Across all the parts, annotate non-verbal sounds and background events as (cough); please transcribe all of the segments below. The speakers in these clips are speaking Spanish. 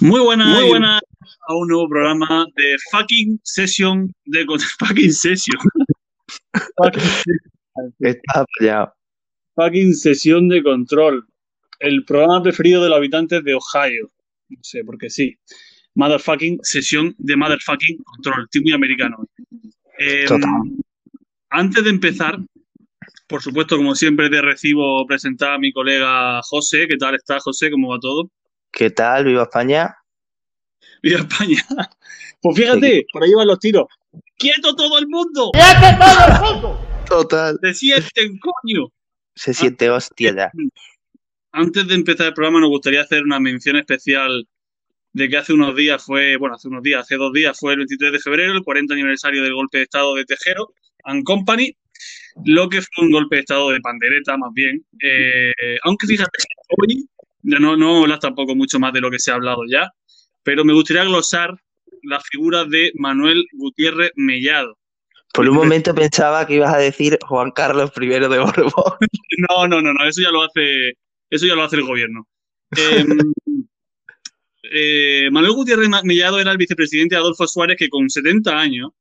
Muy buena, muy buena a un nuevo programa de fucking session de (laughs) fucking session. Está ya. Fucking sesión de control. El programa preferido de los habitantes de Ohio. No sé, porque sí. Motherfucking sesión de motherfucking control. Estoy muy americano. Eh, Total. Antes de empezar, por supuesto, como siempre, te recibo presentar a mi colega José. ¿Qué tal está, José? ¿Cómo va todo? ¿Qué tal? ¿Viva España? Viva España. (laughs) Pues fíjate, por ahí van los tiros. ¡Quieto todo el mundo! Total. ¡Se sienten, coño! Se siente hostia ya. Antes de empezar el programa, nos gustaría hacer una mención especial de que hace unos días fue, bueno, hace unos días, hace dos días fue el 23 de febrero, el 40 aniversario del golpe de Estado de Tejero and Company, lo que fue un golpe de Estado de pandereta, más bien. Eh, aunque fíjate, hoy no, no hablas tampoco mucho más de lo que se ha hablado ya, pero me gustaría glosar la figura de Manuel Gutiérrez Mellado. Por un momento pensaba que ibas a decir Juan Carlos I de Borbón. (laughs) No, no, no, no, eso ya lo hace, eso ya lo hace el gobierno. Eh, (laughs) eh, Manuel Gutiérrez Mellado era el vicepresidente de Adolfo Suárez que con 70 años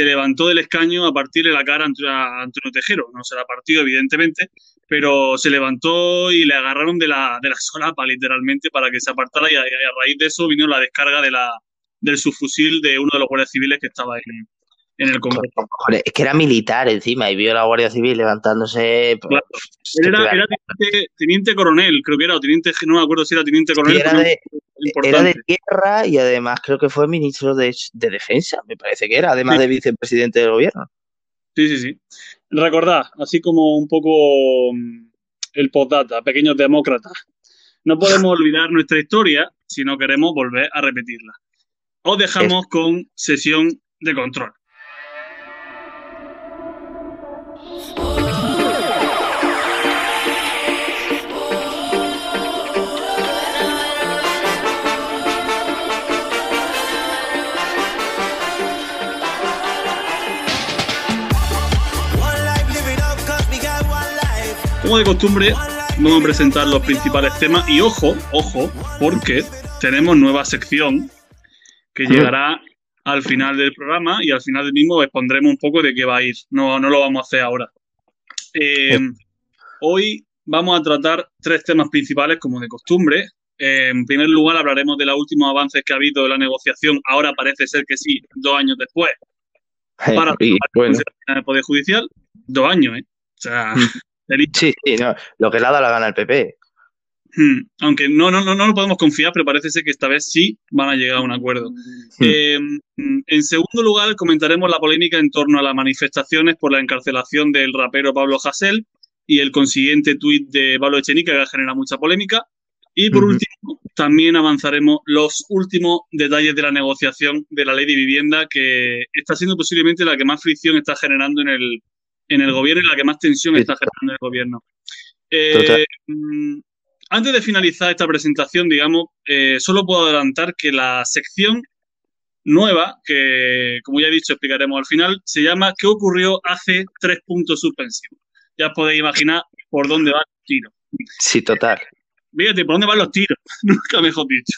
se levantó del escaño a partirle la cara a Antonio Tejero. No se la partió, evidentemente, pero se levantó y le agarraron de la, de la (laughs) solapa, literalmente, para que se apartara y a, y a raíz de eso vino la descarga de la, del subfusil de uno de los guardias civiles que estaba en, en el Congreso. Es que era militar encima y vio a la Guardia Civil levantándose. pues, Claro. Él era, era teniente, teniente coronel, creo que era, o teniente, no me acuerdo si era teniente coronel. era de- importante. Era de tierra y además creo que fue ministro de, de defensa, me parece que era, además Sí. de vicepresidente del gobierno. Sí, sí, sí. Recordad, así como un poco mm, el postdata, pequeños demócratas, no podemos (laughs) olvidar nuestra historia si no queremos volver a repetirla. Os dejamos con sesión de control. Como de costumbre, vamos a presentar los principales temas y ojo, ojo, porque tenemos nueva sección que llegará al final del programa y al final del mismo expondremos un poco de qué va a ir. No, no lo vamos a hacer ahora. Eh, hoy vamos a tratar tres temas principales como de costumbre. Eh, en primer lugar hablaremos de los últimos avances que ha habido en la negociación. Ahora parece ser que sí, dos años después, para Y, bueno, en el Poder Judicial. Dos años, ¿eh? O sea, Mm. Delito. sí, sí, no, lo que le ha dado la gana al PP. Hmm, Aunque no, no, no, no lo podemos confiar, pero parece ser que esta vez sí van a llegar a un acuerdo. Eh, en segundo lugar, comentaremos la polémica en torno a las manifestaciones por la encarcelación del rapero Pablo Hasél y el consiguiente tuit de Pablo Echenique que ha generado mucha polémica. Y por último, también avanzaremos los últimos detalles de la negociación de la ley de vivienda, que está siendo posiblemente la que más fricción está generando en el, en el gobierno y la que más tensión está generando en el gobierno. Eh, mm, antes de finalizar esta presentación, digamos, eh, solo puedo adelantar que la sección nueva, que como ya he dicho explicaremos al final, se llama ¿Qué ocurrió hace tres puntos suspensivos? Ya os podéis imaginar por dónde van los tiros. Sí, total. Fíjate, ¿por dónde van los tiros? (laughs) Nunca mejor dicho.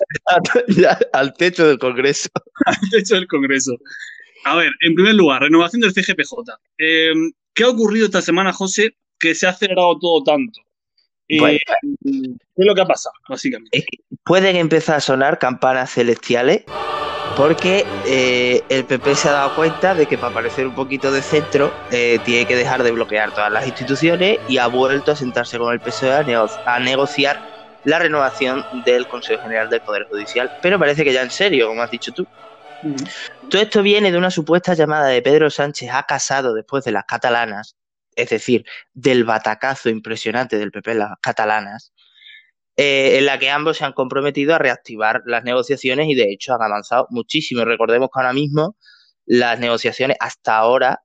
(laughs) Ya, al techo del Congreso. (laughs) Al techo del Congreso. A ver, en primer lugar, renovación del CGPJ. Eh, ¿Qué ha ocurrido esta semana, José, que se ha acelerado todo tanto? Eh, Bueno. ¿Qué es lo que ha pasado, básicamente? Es que pueden empezar a sonar campanas celestiales porque eh, el PP se ha dado cuenta de que para parecer un poquito de centro eh, tiene que dejar de bloquear todas las instituciones y ha vuelto a sentarse con el PSOE a, nego- a negociar la renovación del Consejo General del Poder Judicial. Pero parece que ya en serio, como has dicho tú. Todo esto viene de una supuesta llamada de Pedro Sánchez a Casado después de las catalanas, es decir, del batacazo impresionante del PP las catalanas, eh, en la que ambos se han comprometido a reactivar las negociaciones y de hecho han avanzado muchísimo. Recordemos que ahora mismo las negociaciones hasta ahora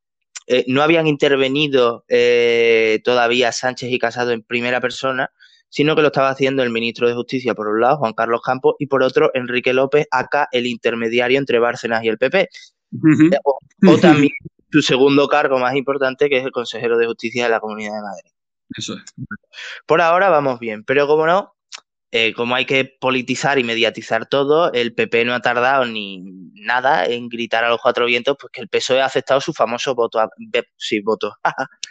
eh, no habían intervenido eh, todavía Sánchez y Casado en primera persona, sino que lo estaba haciendo el ministro de Justicia por un lado, Juan Carlos Campos, y por otro, Enrique López, acá el intermediario entre Bárcenas y el PP. Ujú. O, o también su segundo cargo más importante, que es el consejero de Justicia de la Comunidad de Madrid. Eso es. Por ahora vamos bien, pero como no, eh, como hay que politizar y mediatizar todo, el PP no ha tardado ni nada en gritar a los cuatro vientos pues que el PSOE ha aceptado su famoso voto a, sí, voto. (laughs)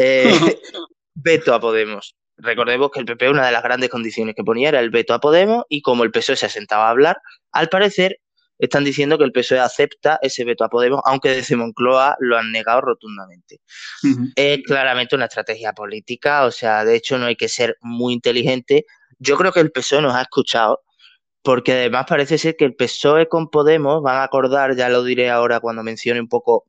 Eh, (laughs) veto a Podemos. Recordemos que el PP una de las grandes condiciones que ponía era el veto a Podemos y como el PSOE se sentaba a hablar, al parecer están diciendo que el PSOE acepta ese veto a Podemos, aunque desde Moncloa lo han negado rotundamente. Es claramente una estrategia política, o sea, de hecho no hay que ser muy inteligente. Yo creo que el PSOE nos ha escuchado, porque además parece ser que el PSOE con Podemos van a acordar, ya lo diré ahora cuando mencione un poco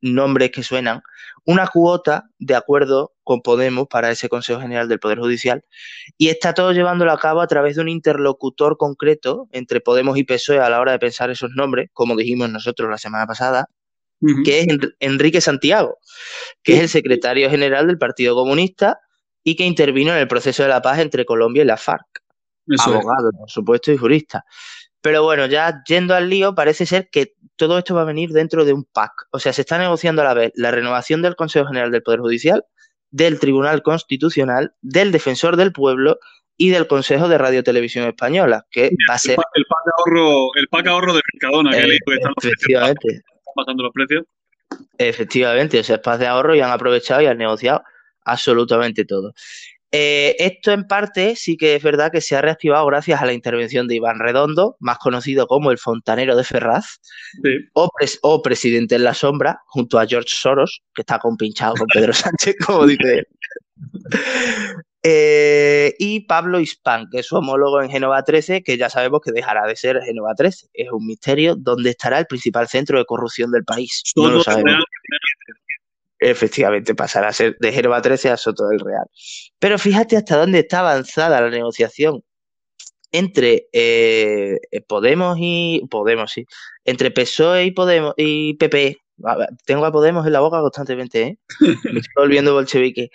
nombres que suenan, una cuota de acuerdo con Podemos para ese Consejo General del Poder Judicial y está todo llevándolo a cabo a través de un interlocutor concreto entre Podemos y PSOE a la hora de pensar esos nombres, como dijimos nosotros la semana pasada, que es Enr- Enrique Santiago, que es el secretario general del Partido Comunista y que intervino en el proceso de la paz entre Colombia y la FARC. Eso es. Abogado, por supuesto, y jurista. Pero bueno, ya yendo al lío, parece ser que todo esto va a venir dentro de un pack. O sea, se está negociando a la vez la renovación del Consejo General del Poder Judicial, del Tribunal Constitucional, del Defensor del Pueblo y del Consejo de Radio Televisión Española, que va a ser el pack ahorro, el pack ahorro de Mercadona, que eh, leí que están efectivamente, están bajando los precios. Efectivamente, o sea, es paz de ahorro y han aprovechado y han negociado absolutamente todo. Eh, esto en parte sí que es verdad que se ha reactivado gracias a la intervención de Iván Redondo, más conocido como el fontanero de Ferraz, Sí. o, pres- o presidente en la sombra, junto a George Soros, que está compinchado con Pedro (laughs) Sánchez, como dice él. Eh, y Pablo Hispán, que es su homólogo en Génova 13, que ya sabemos que dejará de ser Génova 13. Es un misterio dónde estará el principal centro de corrupción del país. No Todo lo es sabemos. real. Efectivamente, pasará a ser de Gerba 13 a Soto del Real. Pero fíjate hasta dónde está avanzada la negociación entre eh, Podemos y Podemos, sí, entre PSOE y Podemos y PP. Ver, Tengo a Podemos en la boca constantemente, ¿eh? (laughs) Me estoy volviendo bolchevique.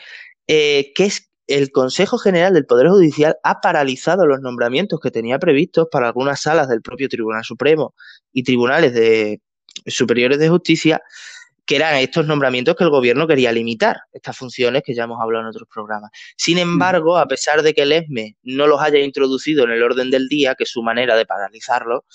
Eh, que es el Consejo General del Poder Judicial ha paralizado los nombramientos que tenía previstos para algunas salas del propio Tribunal Supremo y tribunales de superiores de justicia que eran estos nombramientos que el gobierno quería limitar, estas funciones que ya hemos hablado en otros programas. Sin embargo, a pesar de que el ESME no los haya introducido en el orden del día, que es su manera de paralizarlo,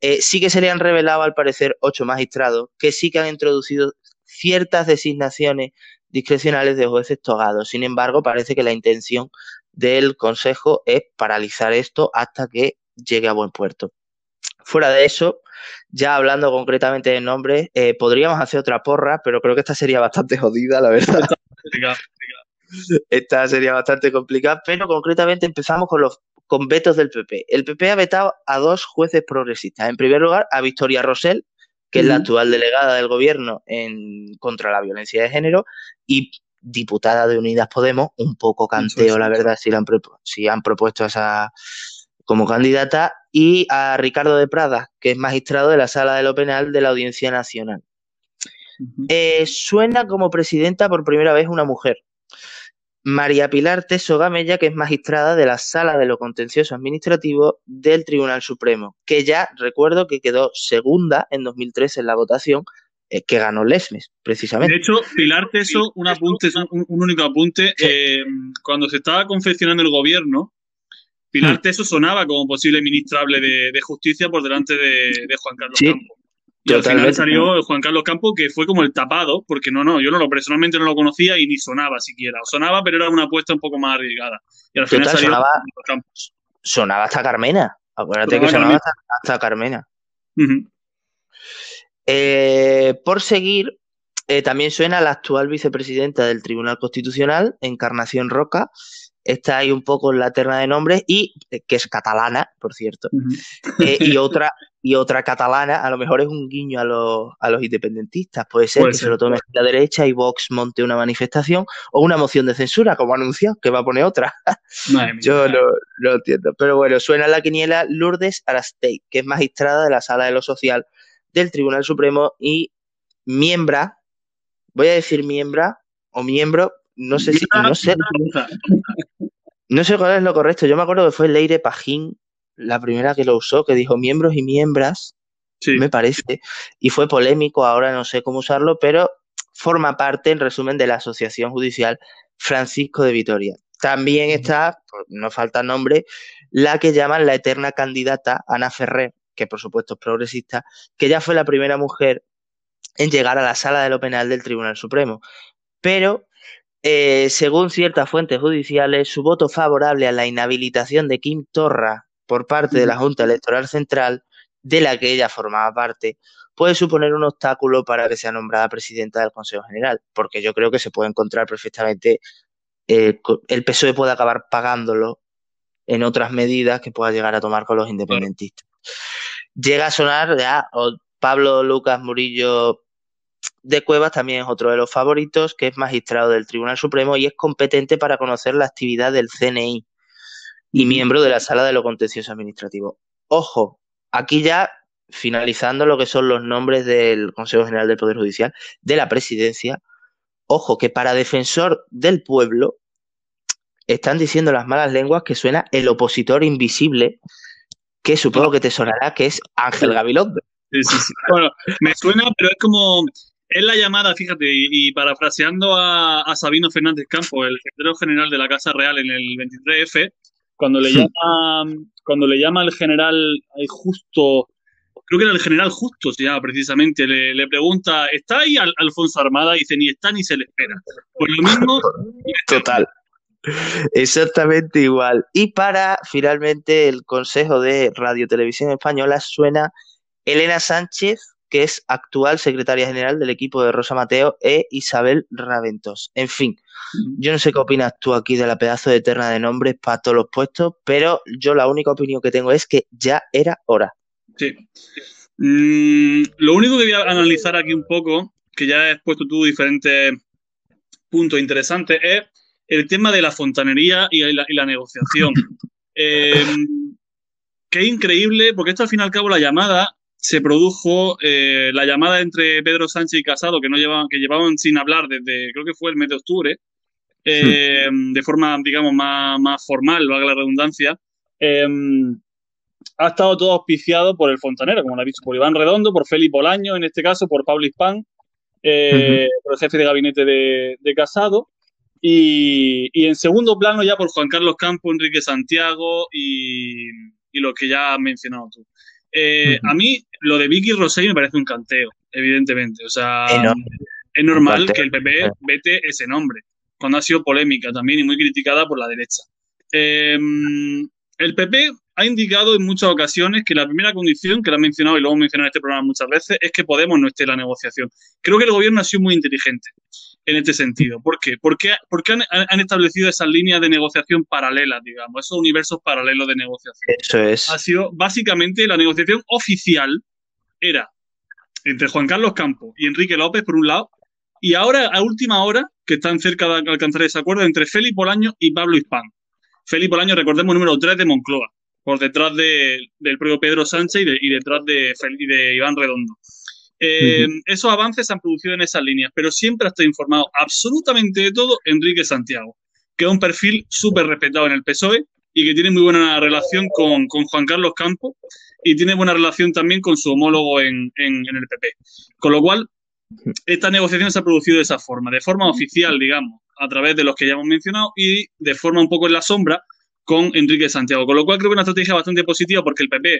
eh, sí que se le han revelado, al parecer, ocho magistrados que sí que han introducido ciertas designaciones discrecionales de jueces togados. Sin embargo, parece que la intención del Consejo es paralizar esto hasta que llegue a buen puerto. Fuera de eso, ya hablando concretamente de nombres, eh, podríamos hacer otra porra, pero creo que esta sería bastante (laughs) jodida, la verdad. Esta sería bastante complicada, pero concretamente empezamos con los con vetos del PP. El PP ha vetado a dos jueces progresistas. En primer lugar, a Victoria Rosell, que es la actual delegada del gobierno en contra la violencia de género y diputada de Unidas Podemos, un poco canteo, la verdad, si, la han, si han propuesto a esa como candidata, y a Ricardo de Prada, que es magistrado de la Sala de lo Penal de la Audiencia Nacional. Eh, suena como presidenta por primera vez una mujer. María Pilar Teso Gamella, que es magistrada de la Sala de lo Contencioso Administrativo del Tribunal Supremo, que ya recuerdo que quedó segunda en 2003 en la votación eh, que ganó Lesmes, De precisamente. hecho, Pilar Teso, un apunte, un, un único apunte. eh, cuando se estaba confeccionando el gobierno, Pilar Hmm. Teso sonaba como posible ministrable de, de justicia por delante de, de Juan Carlos Sí, Campos. Y al final salió Juan Carlos Campos, que fue como el tapado, porque no, no, yo no lo personalmente no lo conocía y ni sonaba siquiera. O sonaba, pero era una apuesta un poco más arriesgada. Y al final Total, salió sonaba- Campos. Sonaba hasta Carmena. Acuérdate que Sonaba hasta, hasta Carmena. Eh, por seguir, eh, también suena la actual vicepresidenta del Tribunal Constitucional, Encarnación Roca. Está ahí un poco en la terna de nombres y eh, que es catalana, por cierto. Eh, y otra y otra catalana, a lo mejor es un guiño a los, a los independentistas. Puede ser Puede que ser. se lo tome la derecha y Vox monte una manifestación o una moción de censura, como anunció, que va a poner otra. Yo no, no entiendo. Pero bueno, suena la quiniela Lourdes Arastey, que es magistrada de la Sala de lo Social del Tribunal Supremo y miembra, voy a decir miembra o miembro, no sé si, no sé, no sé cuál es lo correcto. Yo me acuerdo que fue Leire Pajín la primera que lo usó, que dijo miembros y miembras, Sí. me parece, y fue polémico, ahora no sé cómo usarlo, pero forma parte, en resumen, de la Asociación Judicial Francisco de Vitoria. También está, no falta nombre, la que llaman la eterna candidata Ana Ferrer, que por supuesto es progresista, que ya fue la primera mujer en llegar a la sala de lo penal del Tribunal Supremo. Pero, eh, según ciertas fuentes judiciales, su voto favorable a la inhabilitación de Kim Torra por parte de la Junta Electoral Central, de la que ella formaba parte, puede suponer un obstáculo para que sea nombrada presidenta del Consejo General, porque yo creo que se puede encontrar perfectamente, eh, el PSOE puede acabar pagándolo en otras medidas que pueda llegar a tomar con los independentistas. Llega a sonar ya Pablo Lucas Murillo de Cuevas también es otro de los favoritos, que es magistrado del Tribunal Supremo y es competente para conocer la actividad del CNI y miembro de la Sala de lo Contencioso Administrativo. Ojo, aquí ya finalizando lo que son los nombres del Consejo General del Poder Judicial, de la presidencia, ojo, que para defensor del pueblo están diciendo las malas lenguas que suena el opositor invisible, que supongo que te sonará, que es Ángel Gabilondo. Sí, sí, sí. Bueno, me suena, pero es como. Es la llamada, fíjate, y, y parafraseando a, a Sabino Fernández Campo, el secretario general de la Casa Real en el 23F, cuando le llama, cuando le llama el general justo, creo que era el general justo, se llama precisamente, le, le pregunta, ¿está ahí Al- Alfonso Armada? Y dice, ni está ni se le espera. Pues lo mismo, (laughs) Total. Exactamente igual. Y para finalmente el Consejo de Radio Televisión Española suena Elena Sánchez, que es actual secretaria general del equipo de Rosa Mateo, e Isabel Raventos. En fin, yo no sé qué opinas tú aquí de la pedazo de terna de nombres para todos los puestos, pero yo la única opinión que tengo es que ya era hora. Sí. Mm, lo único que voy a analizar aquí un poco, que ya has puesto tú diferentes puntos interesantes, es el tema de la fontanería y la, y la negociación. (laughs) Eh, es increíble, porque esto al fin y al cabo la llamada se produjo, eh, la llamada entre Pedro Sánchez y Casado, que no llevaban, que llevaban sin hablar desde, creo que fue el mes de octubre, eh, de forma, digamos, más, más formal, valga la redundancia, eh, ha estado todo auspiciado por el fontanero, como lo ha visto, por Iván Redondo, por Felipe Bolaño, en este caso, por Pablo Hispán, eh, por el jefe de gabinete de, de Casado, y, y, en segundo plano ya por Juan Carlos Campo, Enrique Santiago y, y lo que ya has mencionado tú. Eh, uh -huh. A mí lo de Vicky Rosell me parece un canteo, evidentemente. O sea, Enorme. es normal que el PP vete ese nombre, cuando ha sido polémica también y muy criticada por la derecha. Eh, el PP ha indicado en muchas ocasiones que la primera condición, que lo ha mencionado y lo hemos mencionado en este programa muchas veces, es que Podemos no esté en la negociación. Creo que el gobierno ha sido muy inteligente en este sentido. ¿Por qué? Porque, porque han, han, establecido esas líneas de negociación paralelas, digamos, esos universos paralelos de negociación. Eso es. Ha sido básicamente la negociación oficial era entre Juan Carlos Campos y Enrique López, por un lado, y ahora, a última hora, que están cerca de alcanzar ese acuerdo, entre Félix Bolaño y Pablo Hispán. Félix Bolaño, recordemos, número 3 de Moncloa, por detrás de, del propio Pedro Sánchez y, de, y detrás de, Iván Redondo. Eh, uh -huh. Esos avances se han producido en esas líneas, pero siempre ha estado informado absolutamente de todo Enrique Santiago, que es un perfil súper respetado en el PSOE y que tiene muy buena relación con, con, Juan Carlos Campos y tiene buena relación también con su homólogo en, en, en, el PP. Con lo cual, esta negociación se ha producido de esa forma, de forma oficial, digamos, a través de los que ya hemos mencionado y de forma un poco en la sombra con Enrique Santiago. Con lo cual creo que es una estrategia bastante positiva porque el PP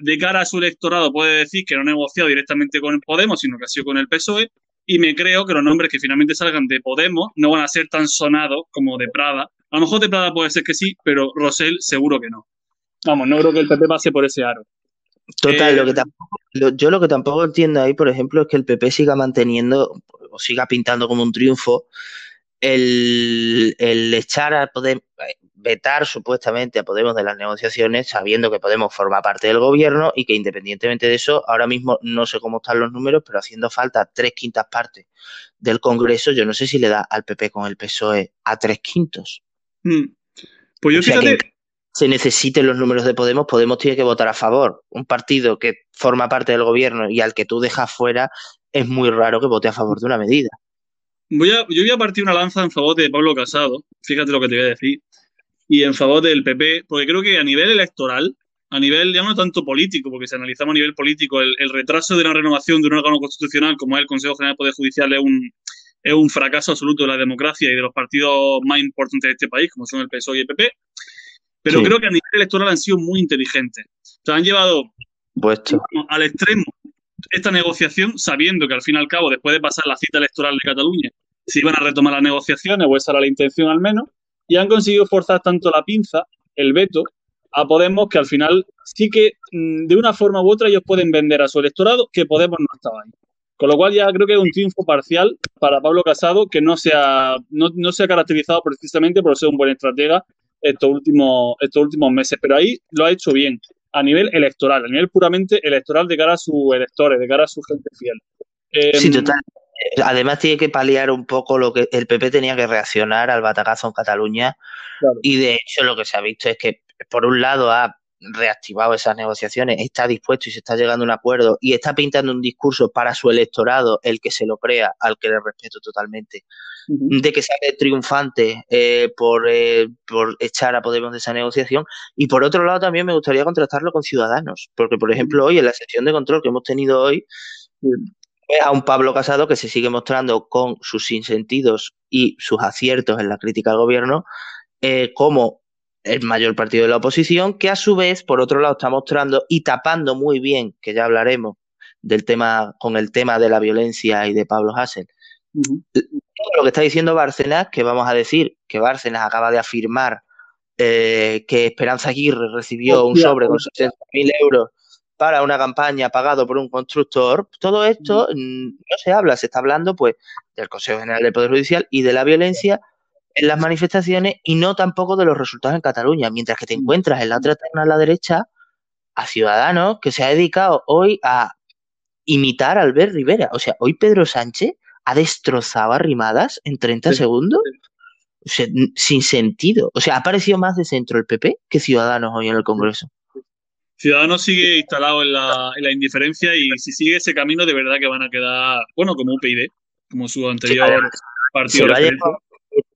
de cara a su electorado puede decir que no ha negociado directamente con Podemos, sino que ha sido con el PSOE, y me creo que los nombres que finalmente salgan de Podemos no van a ser tan sonados como de Prada. A lo mejor de Prada puede ser que sí, pero Rosell seguro que no. Vamos, no creo que el PP pase por ese aro. Total, eh, lo que tampoco, lo, yo lo que tampoco entiendo ahí, por ejemplo, es que el PP siga manteniendo o siga pintando como un triunfo el, el echar a Podemos, vetar supuestamente a Podemos de las negociaciones, sabiendo que Podemos forma parte del gobierno y que independientemente de eso, ahora mismo no sé cómo están los números, pero haciendo falta tres quintas partes del Congreso, yo no sé si le da al PP con el PSOE a tres quintos. Hmm. Pues yo o sea fíjate... que se necesiten los números de Podemos, Podemos tiene que votar a favor. Un partido que forma parte del gobierno y al que tú dejas fuera, es muy raro que vote a favor de una medida. Voy a, yo voy a partir una lanza en favor de Pablo Casado, fíjate lo que te voy a decir, y en favor del PP, porque creo que a nivel electoral, a nivel ya no tanto político, porque si analizamos a nivel político, el, el retraso de la renovación de un órgano constitucional como es el Consejo General del Poder Judicial es un, es un fracaso absoluto de la democracia y de los partidos más importantes de este país, como son el PSOE y el PP. Pero Sí. creo que a nivel electoral han sido muy inteligentes. O sea, han llevado Puesto. al extremo esta negociación, sabiendo que al fin y al cabo, después de pasar la cita electoral de Cataluña, se iban a retomar las negociaciones, o esa era la intención al menos, y han conseguido forzar tanto la pinza, el veto, a Podemos, que al final sí que mm, de una forma u otra ellos pueden vender a su electorado que Podemos no estaba ahí. Con lo cual ya creo que es un triunfo parcial para Pablo Casado que no se ha, no, no se ha caracterizado precisamente por ser un buen estratega estos últimos, estos últimos meses, pero ahí lo ha hecho bien a nivel electoral, a nivel puramente electoral de cara a sus electores, de cara a su gente fiel. Eh, Sí, total. Además tiene que paliar un poco lo que el PP tenía que reaccionar al batacazo en Cataluña Claro. y de hecho lo que se ha visto es que por un lado ha reactivado esas negociaciones, está dispuesto y se está llegando a un acuerdo y está pintando un discurso para su electorado, el que se lo crea, al que le respeto totalmente, de que sale triunfante eh, por, eh, por echar a Podemos de esa negociación. Y por otro lado, también me gustaría contrastarlo con Ciudadanos, porque, por ejemplo, hoy en la sesión de control que hemos tenido hoy, ves a un Pablo Casado que se sigue mostrando con sus sinsentidos y sus aciertos en la crítica al gobierno eh, como el mayor partido de la oposición, que a su vez, por otro lado, está mostrando y tapando muy bien, que ya hablaremos del tema, con el tema de la violencia y de Pablo Hassel, todo lo que está diciendo Bárcenas, que vamos a decir que Bárcenas acaba de afirmar eh, que Esperanza Aguirre recibió un sobre con hostia. 60.000 euros para una campaña pagado por un constructor. Todo esto mm, no se habla, se está hablando pues del Consejo General del Poder Judicial y de la violencia en las manifestaciones y no tampoco de los resultados en Cataluña, mientras que te encuentras en la otra terna a la derecha a Ciudadanos que se ha dedicado hoy a imitar a Albert Rivera. O sea, hoy Pedro Sánchez ha destrozado a Rimadas en 30 Sí, segundos. O sea, n- sin sentido. O sea, ha parecido más de centro el PP que Ciudadanos hoy en el Congreso. Ciudadanos sigue instalado en la, en la indiferencia y si sigue ese camino de verdad que van a quedar, bueno, como UPyD, como su anterior partido Se lo, ha referente.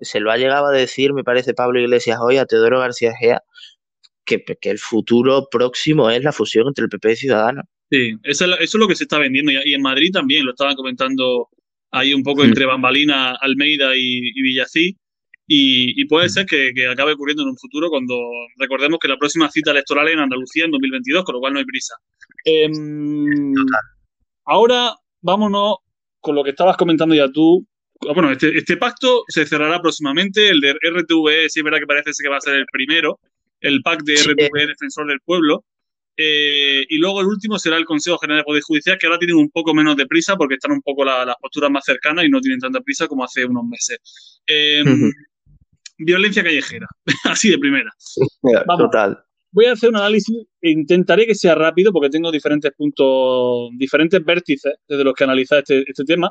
Se lo ha llegado a decir, me parece, Pablo Iglesias hoy a Teodoro García Gea, que, que el futuro próximo es la fusión entre el PP y Ciudadanos. Sí, eso es, lo- eso es lo que se está vendiendo. Y, y en Madrid también, lo estaban comentando ahí un poco Mm. entre Bambalina, Almeida y, y Villací. Y, y puede ser que, que acabe ocurriendo en un futuro cuando recordemos que la próxima cita electoral es en Andalucía en 2022, con lo cual no hay prisa. Em, ahora vámonos con lo que estabas comentando ya tú. Bueno, este, este pacto se cerrará próximamente. El de RTV, sí es verdad que parece que va a ser el primero. El pack de Sí. RTV Defensor del Pueblo. Eh, y luego el último será el Consejo General de Poder Judicial, que ahora tienen un poco menos de prisa porque están un poco la- las posturas más cercanas y no tienen tanta prisa como hace unos meses. Eh, Ujú. Violencia callejera, (laughs) así de primera. Vamos. Total. Voy a hacer un análisis e intentaré que sea rápido porque tengo diferentes puntos, diferentes vértices desde los que analizar este, este tema.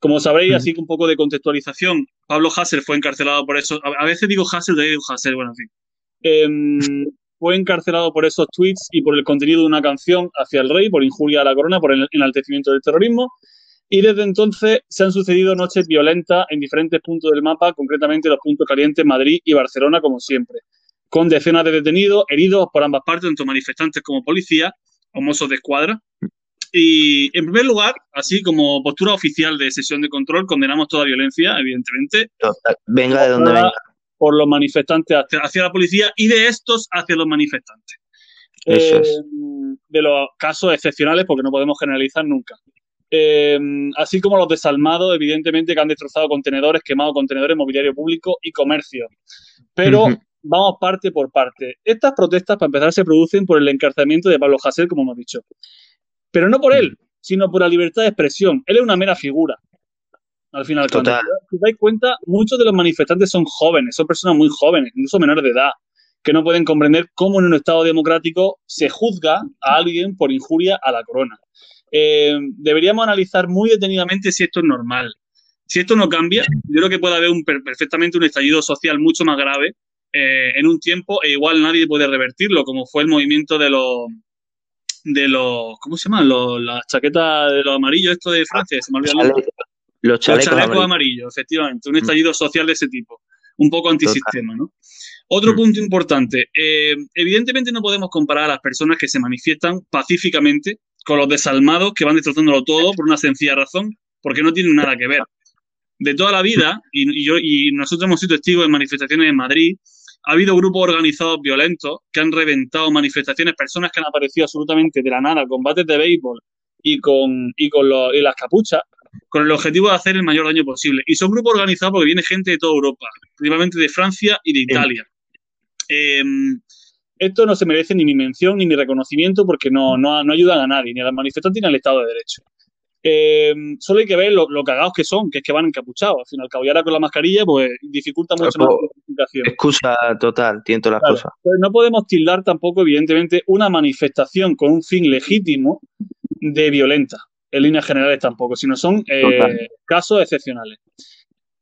Como sabréis, Ujú. así que un poco de contextualización, Pablo Hassel fue encarcelado por eso. A, veces digo Hassel, de Hassel, bueno, en fin. Em, (laughs) fue encarcelado por esos tweets y por el contenido de una canción hacia el rey, por injuria a la corona, por el enaltecimiento del terrorismo. Y desde entonces se han sucedido noches violentas en diferentes puntos del mapa, concretamente los puntos calientes Madrid y Barcelona, como siempre, con decenas de detenidos, heridos por ambas partes, tanto manifestantes como policías o mozos de escuadra. Y en primer lugar, así como postura oficial de sesión de control, condenamos toda violencia, evidentemente, total. Venga de donde venga. por los manifestantes hacia, hacia la policía y de estos hacia los manifestantes. Eso Eh, es. De los casos excepcionales, porque no podemos generalizar nunca. Eh, así como los desalmados, evidentemente, que han destrozado contenedores, quemado contenedores, mobiliario público y comercio. Pero vamos parte por parte. Estas protestas, para empezar, se producen por el encarcelamiento de Pablo Hasél, como hemos dicho. Pero no por él, sino por la libertad de expresión. Él es una mera figura. Al final, Total. si os dais cuenta, muchos de los manifestantes son jóvenes, son personas muy jóvenes, incluso menores de edad, que no pueden comprender cómo en un Estado democrático se juzga a alguien por injuria a la corona. Eh, deberíamos analizar muy detenidamente si esto es normal. Si esto no cambia, yo creo que puede haber un, per- perfectamente un estallido social mucho más grave eh, en un tiempo e igual nadie puede revertirlo, como fue el movimiento de los de los ¿cómo se llaman? Los, las chaquetas de los amarillos, esto de Francia, se me olvidó. Chale- Los Los chalecos, amarillos. amarillos, efectivamente. Un Mm. estallido social de ese tipo. Un poco antisistema, ¿no? Otro Mm. punto importante. eh, evidentemente no podemos comparar a las personas que se manifiestan pacíficamente con los desalmados que van destrozándolo todo por una sencilla razón, porque no tienen nada que ver. de toda la vida, y, y yo, y nosotros hemos sido testigos de manifestaciones en Madrid, ha habido grupos organizados violentos que han reventado manifestaciones, personas que han aparecido absolutamente de la nada, combates de béisbol y con, y con los- y las capuchas, con el objetivo de hacer el mayor daño posible. Y son grupos organizados porque viene gente de toda Europa, principalmente de Francia y de Italia. Eh, esto no se merece ni mi mención ni mi reconocimiento porque no, no, no ayudan a nadie, ni a los manifestantes ni al Estado de Derecho. Eh, solo hay que ver lo, lo cagados que son, que es que van encapuchados. Al final, ahora con la mascarilla, pues dificulta mucho más la identificación. Excusa total, tiento las Claro. cosas. Entonces, no podemos tildar tampoco, evidentemente, una manifestación con un fin legítimo de violenta, en líneas generales tampoco, sino son eh, casos excepcionales.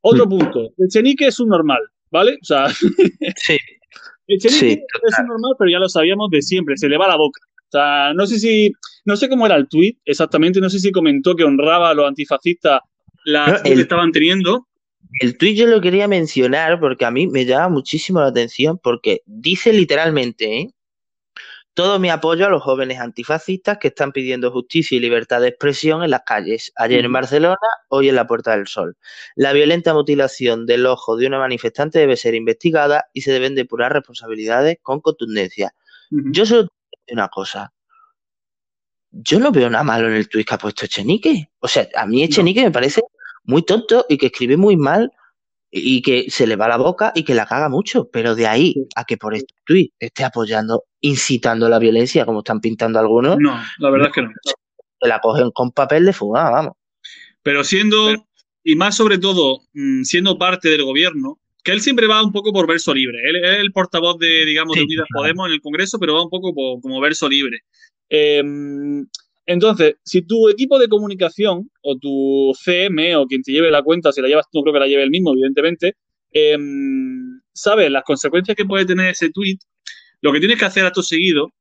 Otro Mm. punto, Echenique es un normal, ¿vale? O sea, Sí, (laughs) Echenique Sí, es un normal, pero ya lo sabíamos de siempre, se le va la boca. O sea, no sé si, no sé cómo era el tuit exactamente, no sé si comentó que honraba a los antifascistas la No, acción el- que estaban teniendo. el tuit yo lo quería mencionar porque a mí me llama muchísimo la atención porque dice literalmente, ¿eh? todo mi apoyo a los jóvenes antifascistas que están pidiendo justicia y libertad de expresión en las calles, ayer en. Barcelona, hoy en la Puerta del Sol. La violenta mutilación del ojo de una manifestante debe ser investigada y se deben depurar responsabilidades con contundencia. Yo solo una cosa. Yo no veo nada malo en el tuit que ha puesto Echenique. O sea, a mí Echenique me parece muy tonto y que escribe muy mal y que se le va la boca y que la caga mucho. Pero de ahí a que por este tuit esté apoyando, incitando la violencia, como están pintando algunos, No, la verdad es que no. (laughs) que la cogen con papel de fumar, vamos. pero siendo, y más sobre todo, mm, siendo parte del gobierno, que él siempre va un poco por verso libre. Él es el portavoz de, digamos, de Unidas claro. Podemos en el Congreso, pero va un poco por- como verso libre. Eh, entonces, si tu equipo de comunicación o tu CM o quien te lleve la cuenta, si la llevas tú, no creo que la lleve el mismo, evidentemente, eh, sabes las consecuencias que puede tener ese tweet, lo que tienes que hacer acto seguido,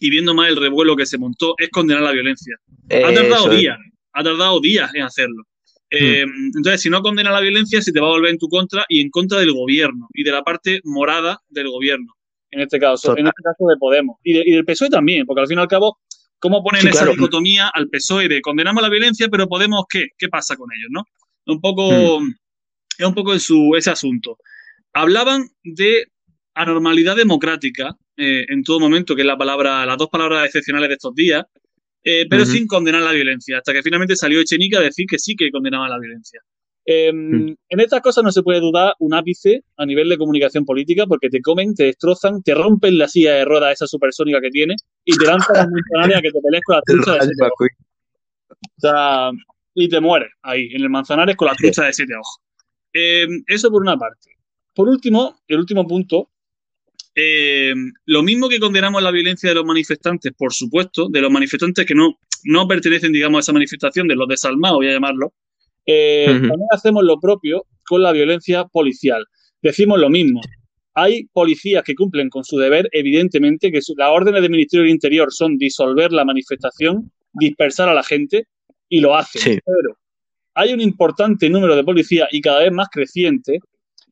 y viendo más el revuelo que se montó, es condenar la violencia. Ha tardado Eso días, ha tardado días en hacerlo. Eh, Entonces, si no condena la violencia, se te va a volver en tu contra y en contra del gobierno y de la parte morada del gobierno, en este caso, Total. en este caso de Podemos y, de- y del PSOE también, porque al fin y al cabo, ¿cómo ponen Sí, esa claro. dicotomía al PSOE de condenamos la violencia, pero Podemos qué? ¿Qué pasa con ellos, no? Un poco, Mm. es un poco en su, ese asunto. Hablaban de anormalidad democrática eh, en todo momento, que es la palabra, las dos palabras excepcionales de estos días, eh, pero sin condenar la violencia, hasta que finalmente salió Echenique a decir que sí que condenaba la violencia. Eh, Mm. En estas cosas no se puede dudar un ápice a nivel de comunicación política porque te comen, te destrozan, te rompen la silla de ruedas esa supersónica que tienes y te lanzan a montonaria a que te pelees con la (laughs) trucha de siete ojos. O sea, y te mueres ahí, en el Manzanares con la trucha de siete ojos. Eh, eso por una parte. Por último, el último punto, eh, lo mismo que condenamos la violencia de los manifestantes, por supuesto, de los manifestantes que no, no pertenecen, digamos, a esa manifestación, de los desalmados, voy a llamarlo, eh, también hacemos lo propio con la violencia policial. Decimos lo mismo. Hay policías que cumplen con su deber, evidentemente, que su- las órdenes del Ministerio del Interior son disolver la manifestación, dispersar a la gente, y lo hacen. Sí. Pero hay un importante número de policías, y cada vez más creciente,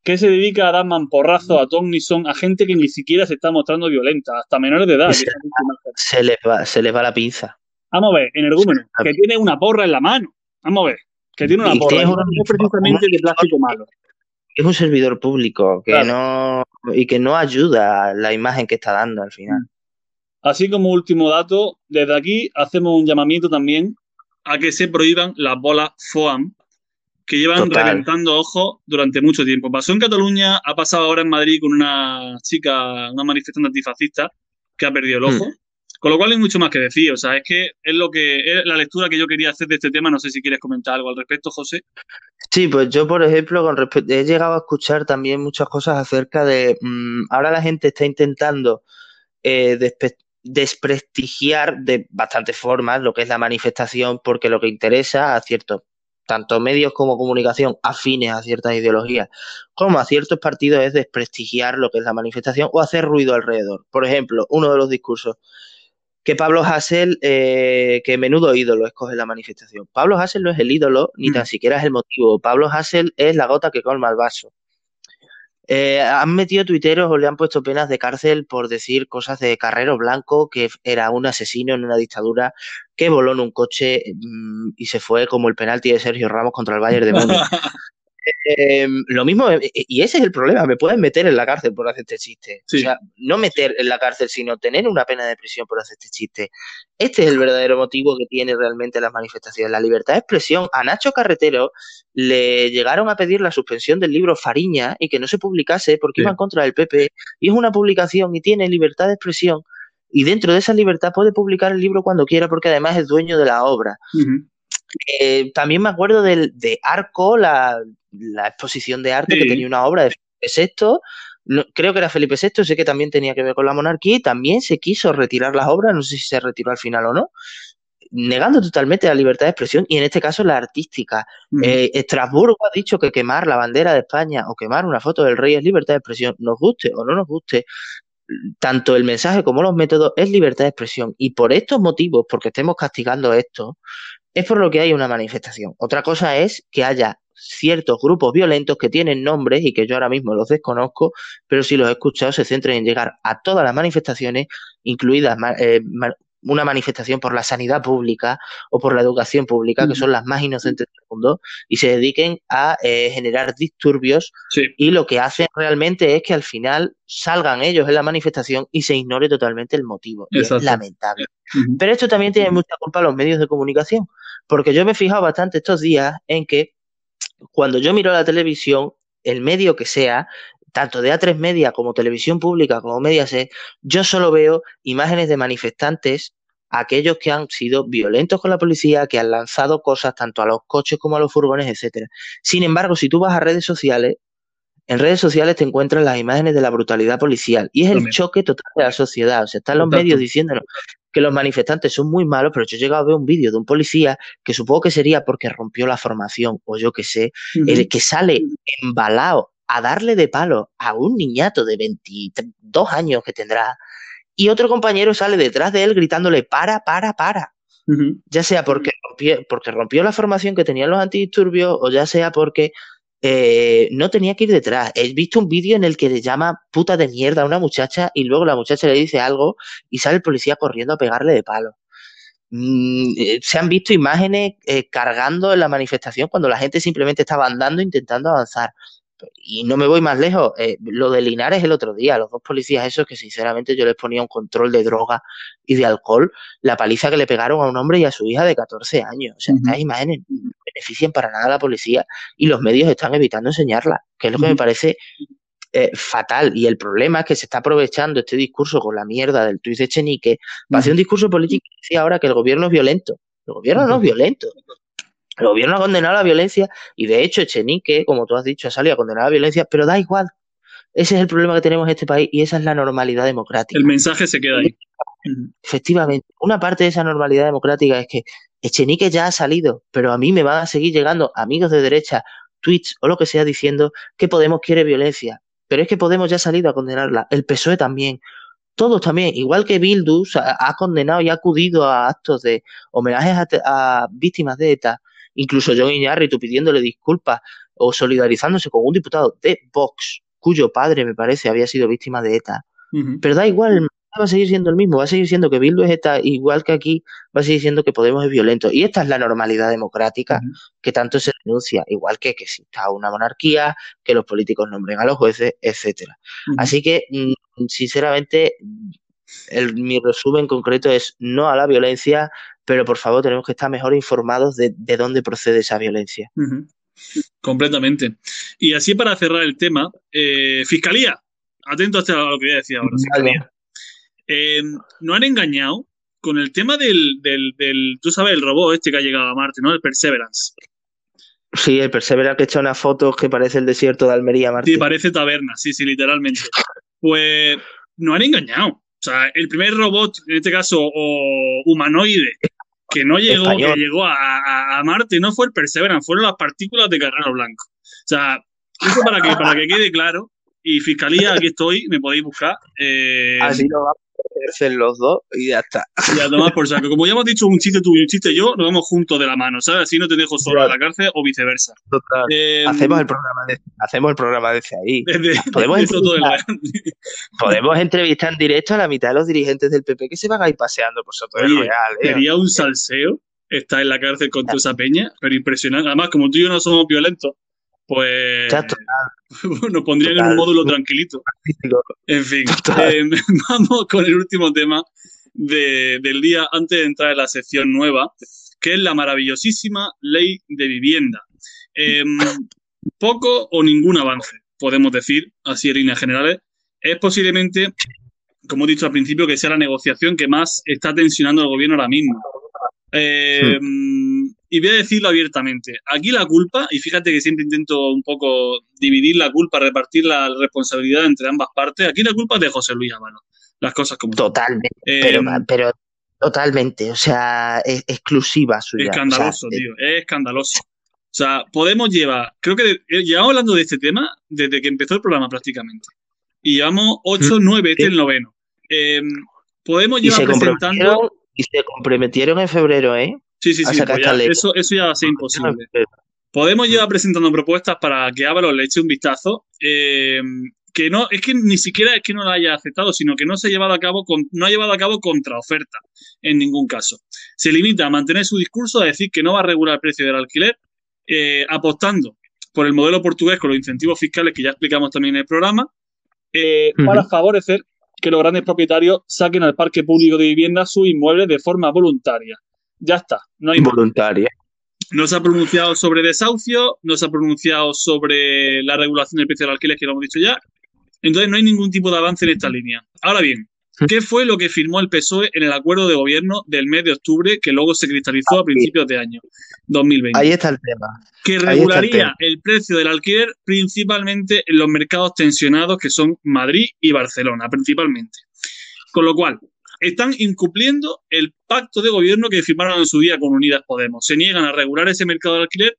que se dedica a dar mamporrazo a ton ni son a gente que ni siquiera se está mostrando violenta, hasta menores de edad. (laughs) Víctimas. Se les va, se les va la pinza. Vamos a ver, energúmeno, que tiene una porra en la mano. Vamos a ver, que tiene una Y porra. es precisamente de plástico malo. Es un servidor público que Claro. no y que no ayuda a la imagen que está dando al final. Así como último dato, desde aquí hacemos un llamamiento también a que se prohíban las bolas FOAM, que llevan Total. reventando ojos durante mucho tiempo. Pasó en Cataluña, ha pasado ahora en Madrid con una chica, una manifestante antifascista, que ha perdido el ojo. Hmm. Con lo cual hay mucho más que decir. O sea, es que es lo que es la lectura que yo quería hacer de este tema. No sé si quieres comentar algo al respecto, José. Sí, pues yo, por ejemplo, con respecto, he llegado a escuchar también muchas cosas acerca de, mm, ahora la gente está intentando eh, despe- desprestigiar de bastantes formas lo que es la manifestación, porque lo que interesa a ciertos, tanto medios como comunicación afines a ciertas ideologías, como a ciertos partidos es desprestigiar lo que es la manifestación o hacer ruido alrededor. Por ejemplo, uno de los discursos que Pablo Hassel, eh, que menudo ídolo escoge la manifestación. Pablo Hassel no es el ídolo, ni Mm. tan siquiera es el motivo. Pablo Hassel es la gota que colma el vaso. Eh, han metido tuiteros o le han puesto penas de cárcel por decir cosas de Carrero Blanco, que era un asesino en una dictadura que voló en un coche mm, y se fue como el penalti de Sergio Ramos contra el Bayern de Múnich. (laughs) Eh, lo mismo, eh, y ese es el problema, me pueden meter en la cárcel por hacer este chiste. Sí. O sea, no meter en la cárcel, sino tener una pena de prisión por hacer este chiste. Este es el verdadero motivo que tiene realmente las manifestaciones. La libertad de expresión. A Nacho Carretero le llegaron a pedir la suspensión del libro Fariña y que no se publicase porque Sí. iba en contra del PP. Y es una publicación y tiene libertad de expresión. Y dentro de esa libertad puede publicar el libro cuando quiera porque además es dueño de la obra. Eh, también me acuerdo del, de Arco, la, la exposición de arte Sí. que tenía una obra de Felipe VI. No- creo que era Felipe VI, sé que también tenía que ver con la monarquía y también se quiso retirar las obras, no sé si se retiró al final o no, negando totalmente la libertad de expresión y en este caso la artística. Eh, Estrasburgo ha dicho que quemar la bandera de España o quemar una foto del rey es libertad de expresión, nos guste o no nos guste. Tanto el mensaje como los métodos es libertad de expresión y por estos motivos, porque estemos castigando esto, es por lo que hay una manifestación. Otra cosa es que haya ciertos grupos violentos que tienen nombres y que yo ahora mismo los desconozco, pero si los he escuchado se centran en llegar a todas las manifestaciones, incluidas eh, una manifestación por la sanidad pública o por la educación pública, que son las más inocentes del mundo, y se dediquen a eh, generar disturbios Sí. y lo que hacen realmente es que al final salgan ellos en la manifestación y se ignore totalmente el motivo. Y es lamentable. Pero esto también tiene mucha culpa los medios de comunicación, porque yo me he fijado bastante estos días en que cuando yo miro la televisión, el medio que sea, tanto de A3 Media como televisión pública como Mediaset, yo solo veo imágenes de manifestantes, aquellos que han sido violentos con la policía, que han lanzado cosas tanto a los coches como a los furgones, etcétera. Sin embargo, si tú vas a redes sociales, en redes sociales te encuentras las imágenes de la brutalidad policial y es el choque total de la sociedad. O sea, están los medios diciéndonos que los manifestantes son muy malos, pero yo he llegado a ver un vídeo de un policía que supongo que sería porque rompió la formación o yo qué sé, el que sale embalado a darle de palo a un niñato de 22 años que tendrá y otro compañero sale detrás de él gritándole para, para, para ya sea porque rompió, porque rompió la formación que tenían los antidisturbios o ya sea porque eh, no tenía que ir detrás. He visto un vídeo en el que le llama puta de mierda a una muchacha y luego la muchacha le dice algo y sale el policía corriendo a pegarle de palo. Mm, eh, se han visto imágenes eh, cargando en la manifestación cuando la gente simplemente estaba andando intentando avanzar. Y no me voy más lejos, eh, lo de Linares el otro día, los dos policías esos que sinceramente yo les ponía un control de droga y de alcohol, la paliza que le pegaron a un hombre y a su hija de 14 años. O sea, estas imágenes no benefician para nada a la policía y los medios están evitando enseñarlas, que es lo que me parece eh, fatal. Y el problema es que se está aprovechando este discurso con la mierda del tuit de Chenique para hacer un discurso político y decir ahora que el gobierno es violento. El gobierno no es violento. El gobierno ha condenado la violencia y de hecho Echenique, como tú has dicho, ha salido a condenar la violencia, pero da igual. Ese es el problema que tenemos en este país y esa es la normalidad democrática. El mensaje se queda ahí. Efectivamente, una parte de esa normalidad democrática es que Echenique ya ha salido, pero a mí me van a seguir llegando amigos de derecha, tweets o lo que sea diciendo que Podemos quiere violencia. Pero es que Podemos ya ha salido a condenarla, el PSOE también, todos también, igual que Bildu ha, condenado y ha acudido a actos de homenajes a víctimas de ETA, incluso John Iñárritu pidiéndole disculpas o solidarizándose con un diputado de Vox, cuyo padre me parece había sido víctima de ETA. Pero da igual, va a seguir siendo el mismo, va a seguir siendo que Bildu es ETA, igual que aquí, va a seguir siendo que Podemos es violento. Y esta es la normalidad democrática que tanto se denuncia, igual que que exista una monarquía, que los políticos nombren a los jueces, etcétera. Así que, mm, sinceramente, el- mi resumen concreto es no a la violencia, pero por favor tenemos que estar mejor informados de, de dónde procede esa violencia. Completamente. Y así para cerrar el tema, eh, Fiscalía, atento a lo que voy a decir ahora, Fiscalía. Eh, no han engañado con el tema del, del, del, tú sabes, el robot este que ha llegado a Marte, ¿no? El Perseverance. Sí, el Persevera que echa unas fotos que parece el desierto de Almería, Martín. Sí, parece taberna, sí, sí, literalmente. Pues no han engañado. O sea, el primer robot, en este caso, o humanoide, que no llegó, Español. que llegó a, a- a Marte, no fue el Perseverance, fueron las partículas de Carrero Blanco. O sea, eso para que, para que quede claro. Y Fiscalía, aquí estoy, me podéis buscar. Eh, Así lo. Cárcel los dos y ya está. Y a tomar por saco. Como ya hemos dicho, un chiste tú y un chiste yo, nos vamos juntos de la mano, ¿sabes? Así no te dejo solo a la cárcel o viceversa. Total. Eh, Hacemos el programa de, hacemos el programa desde ahí. (laughs) desde- Podemos desde entrevistar. Podemos entrevistar en directo a la mitad de los dirigentes del PP que se van a ir paseando por Soto del Real. ¿eh? Sería un salseo estar en la cárcel con toda esa peña, pero impresionante. Además, como tú y yo no somos violentos, pues (laughs) total. nos pondrían en Total. un módulo tranquilito. En fin, eh, (laughs) vamos con el último tema de- del día antes de entrar en la sección nueva, que es la maravillosísima ley de vivienda. Eh, (laughs) poco o ningún avance, podemos decir, así en líneas generales. Es posiblemente, como he dicho al principio, que sea la negociación que más está tensionando al gobierno ahora mismo. Eh, Y voy a decirlo abiertamente. Aquí la culpa, y fíjate que siempre intento un poco dividir la culpa, repartir la responsabilidad entre ambas partes, aquí la culpa es de José Luis Ábalos. Las cosas como. Totalmente. Eh, Pero, pero totalmente. O sea, es exclusiva suya. escandaloso, O sea, tío. Es escandaloso. O sea, podemos llevar, creo que eh, llevamos hablando de este tema desde que empezó el programa prácticamente. Y llevamos 8, 9, este es el noveno. Eh, podemos y llevar se presentando. y se comprometieron en febrero, ¿eh? Sí, sí, sí, pues ya, eso, eso ya va a ser imposible. Podemos llevar presentando propuestas para que Ábalos le eche un vistazo. eh, que no, es que ni siquiera es que no la haya aceptado, sino que no se ha llevado a cabo con, no ha llevado a cabo contraoferta en ningún caso. Se limita a mantener su discurso a decir que no va a regular el precio del alquiler, eh, apostando por el modelo portugués con los incentivos fiscales que ya explicamos también en el programa, eh, para favorecer que los grandes propietarios saquen al parque público de vivienda sus inmuebles de forma voluntaria. Ya está, no hay más. Voluntaria. No se ha pronunciado sobre desahucio, no se ha pronunciado sobre la regulación del precio del alquiler, que lo hemos dicho ya. Entonces no hay ningún tipo de avance en esta línea. Ahora bien, ¿qué fue lo que firmó el PSOE en el acuerdo de gobierno del mes de octubre que luego se cristalizó a principios de año 2020? Ahí está el tema. que el regularía tema. el precio del alquiler principalmente en los mercados tensionados que son Madrid y Barcelona, principalmente. Con lo cual, están incumpliendo el pacto de gobierno que firmaron en su día con Unidas Podemos. Se niegan a regular ese mercado de alquiler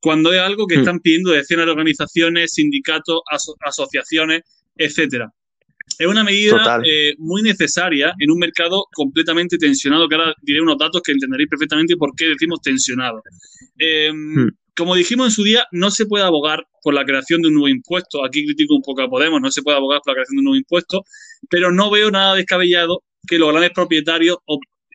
cuando es algo que Hmm. están pidiendo decenas de organizaciones, sindicatos, aso- asociaciones, etcétera. Es una medida eh, muy necesaria en un mercado completamente tensionado, que ahora diré unos datos que entenderéis perfectamente por qué decimos tensionado. Eh, Como dijimos en su día, no se puede abogar por la creación de un nuevo impuesto. Aquí critico un poco a Podemos, no se puede abogar por la creación de un nuevo impuesto, pero no veo nada descabellado que los grandes propietarios